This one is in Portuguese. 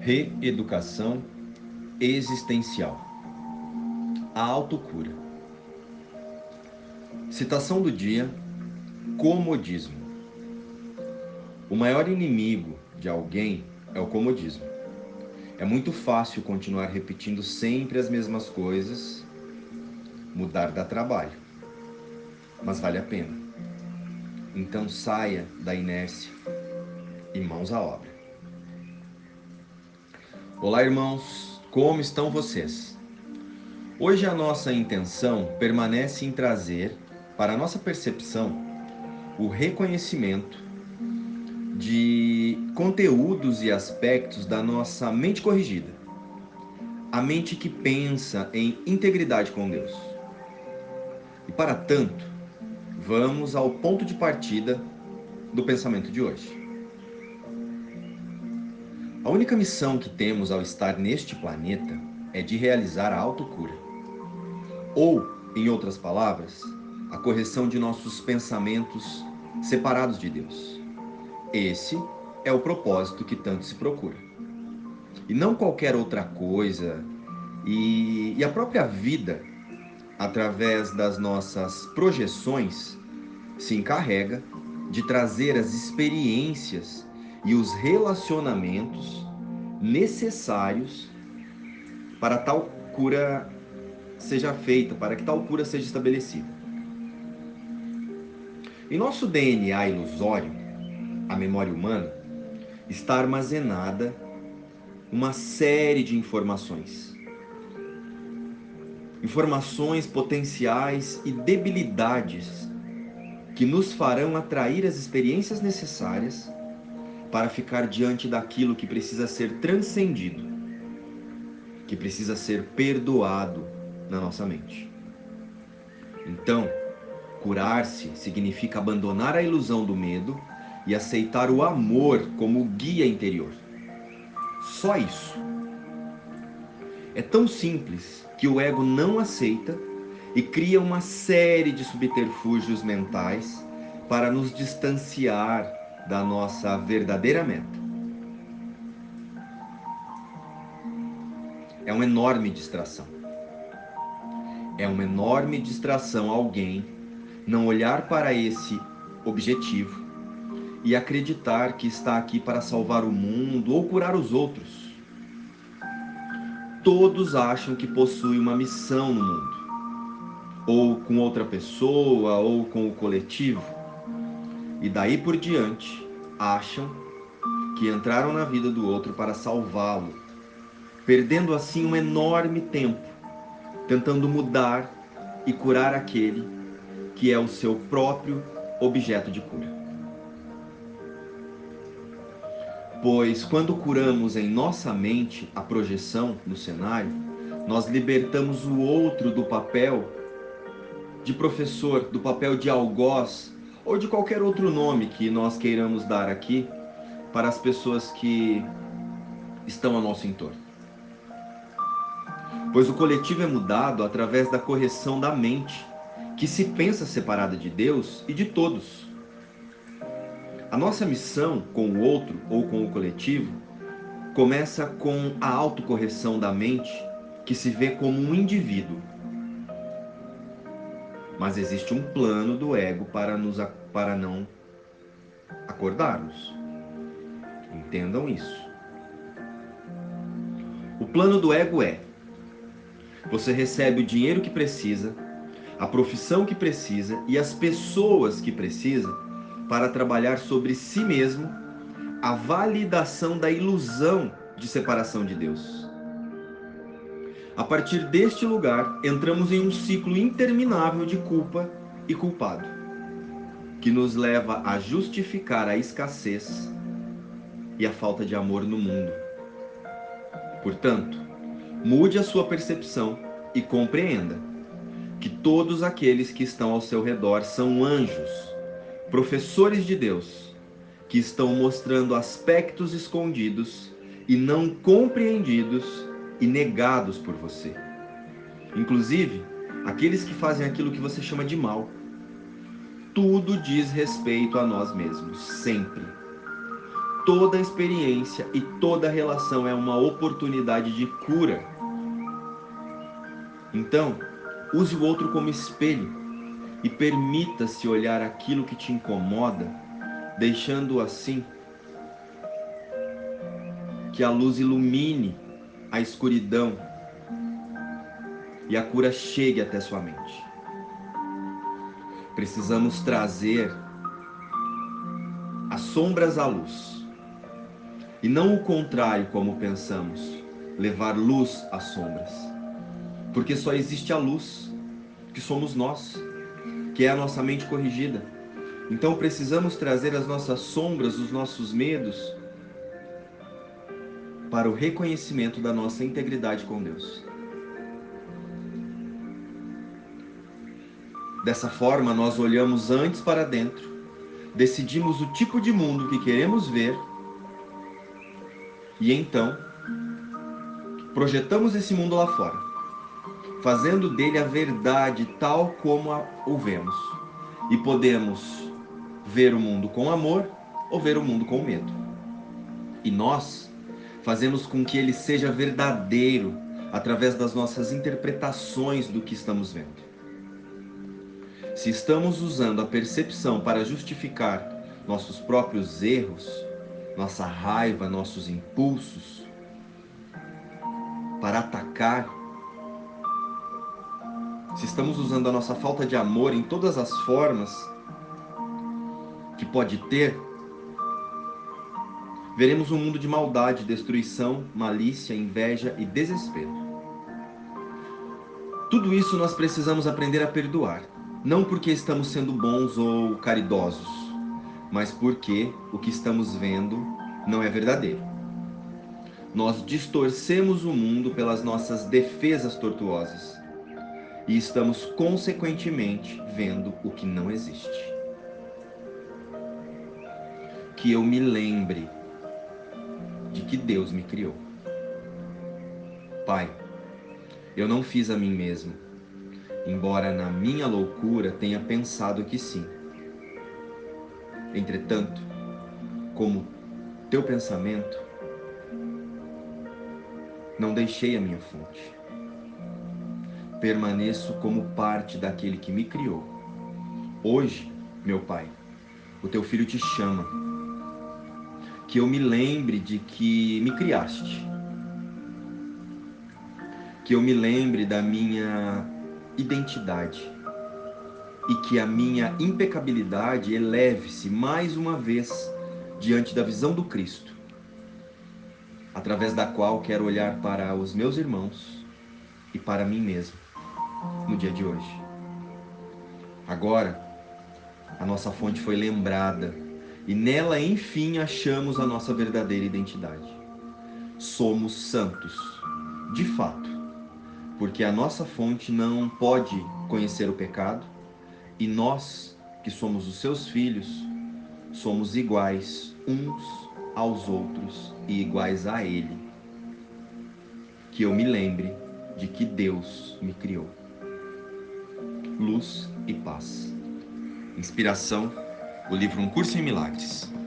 Reeducação existencial. A autocura. Citação do dia: comodismo. O maior inimigo de alguém é o comodismo. É muito fácil continuar repetindo sempre as mesmas coisas, mudar dá trabalho, mas vale a pena. Então saia da inércia e mãos à obra. Olá, irmãos, como estão vocês? Hoje a nossa intenção permanece em trazer para a nossa percepção o reconhecimento de conteúdos e aspectos da nossa mente corrigida, a mente que pensa em integridade com Deus. E para tanto, vamos ao ponto de partida do pensamento de hoje. A única missão que temos ao estar neste planeta é de realizar a autocura. Ou, em outras palavras, a correção de nossos pensamentos separados de Deus. Esse é o propósito que tanto se procura. E não qualquer outra coisa, e, e a própria vida, através das nossas projeções, se encarrega de trazer as experiências e os relacionamentos necessários para tal cura seja feita, para que tal cura seja estabelecida. Em nosso DNA ilusório, a memória humana, está armazenada uma série de informações. Informações potenciais e debilidades que nos farão atrair as experiências necessárias para ficar diante daquilo que precisa ser transcendido, que precisa ser perdoado na nossa mente. Então, curar-se significa abandonar a ilusão do medo e aceitar o amor como guia interior. Só isso. É tão simples que o ego não aceita e cria uma série de subterfúgios mentais para nos distanciar da nossa verdadeira meta. É uma enorme distração. É uma enorme distração alguém não olhar para esse objetivo e acreditar que está aqui para salvar o mundo ou curar os outros. Todos acham que possuem uma missão no mundo, ou com outra pessoa, ou com o coletivo e daí por diante acham que entraram na vida do outro para salvá-lo, perdendo assim um enorme tempo tentando mudar e curar aquele que é o seu próprio objeto de cura. Pois quando curamos em nossa mente a projeção no cenário, nós libertamos o outro do papel de professor, do papel de algoz ou de qualquer outro nome que nós queiramos dar aqui para as pessoas que estão ao nosso entorno. Pois o coletivo é mudado através da correção da mente, que se pensa separada de Deus e de todos. A nossa missão com o outro ou com o coletivo começa com a autocorreção da mente, que se vê como um indivíduo mas existe um plano do ego para, nos, para não acordarmos. Entendam isso. O plano do ego é: você recebe o dinheiro que precisa, a profissão que precisa e as pessoas que precisa para trabalhar sobre si mesmo a validação da ilusão de separação de Deus. A partir deste lugar, entramos em um ciclo interminável de culpa e culpado, que nos leva a justificar a escassez e a falta de amor no mundo. Portanto, mude a sua percepção e compreenda que todos aqueles que estão ao seu redor são anjos, professores de Deus, que estão mostrando aspectos escondidos e não compreendidos e negados por você. Inclusive, aqueles que fazem aquilo que você chama de mal. Tudo diz respeito a nós mesmos, sempre. toda experiência e toda relação é uma oportunidade de cura. Então, use o outro como espelho e permita-se olhar aquilo que te incomoda, deixando assim que a luz ilumine a escuridão e a cura chegue até sua mente. Precisamos trazer as sombras à luz. E não o contrário, como pensamos, levar luz às sombras. Porque só existe a luz, que somos nós, que é a nossa mente corrigida. Então precisamos trazer as nossas sombras, os nossos medos, para o reconhecimento da nossa integridade com Deus. Dessa forma, nós olhamos antes para dentro, decidimos o tipo de mundo que queremos ver e então projetamos esse mundo lá fora, fazendo dele a verdade tal como o vemos. E podemos ver o mundo com amor ou ver o mundo com medo. E nós fazemos com que ele seja verdadeiro através das nossas interpretações do que estamos vendo. Se estamos usando a percepção para justificar nossos próprios erros, nossa raiva, nossos impulsos, para atacar, se estamos usando a nossa falta de amor em todas as formas que pode ter, veremos um mundo de maldade, destruição, malícia, inveja e desespero. Tudo isso nós precisamos aprender a perdoar, não porque estamos sendo bons ou caridosos, mas porque o que estamos vendo não é verdadeiro. Nós distorcemos o mundo pelas nossas defesas tortuosas e estamos consequentemente vendo o que não existe. Que eu me lembre de que Deus me criou. Pai, eu não fiz a mim mesmo, embora na minha loucura tenha pensado que sim. Entretanto, como teu pensamento, não deixei a minha fonte. Permaneço como parte daquele que me criou. Hoje, meu Pai, o teu filho te chama que eu me lembre de que me criaste. Que eu me lembre da minha identidade. E que a minha impecabilidade eleve-se mais uma vez diante da visão do Cristo, através da qual quero olhar para os meus irmãos e para mim mesmo no dia de hoje. Agora, a nossa fonte foi lembrada e nela, enfim, achamos a nossa verdadeira identidade. Somos santos, de fato, porque a nossa fonte não pode conhecer o pecado e nós, que somos os seus filhos, somos iguais uns aos outros e iguais a Ele. Que eu me lembre de que Deus me criou. Luz e paz. Inspiração o livro Um Curso em Milagres.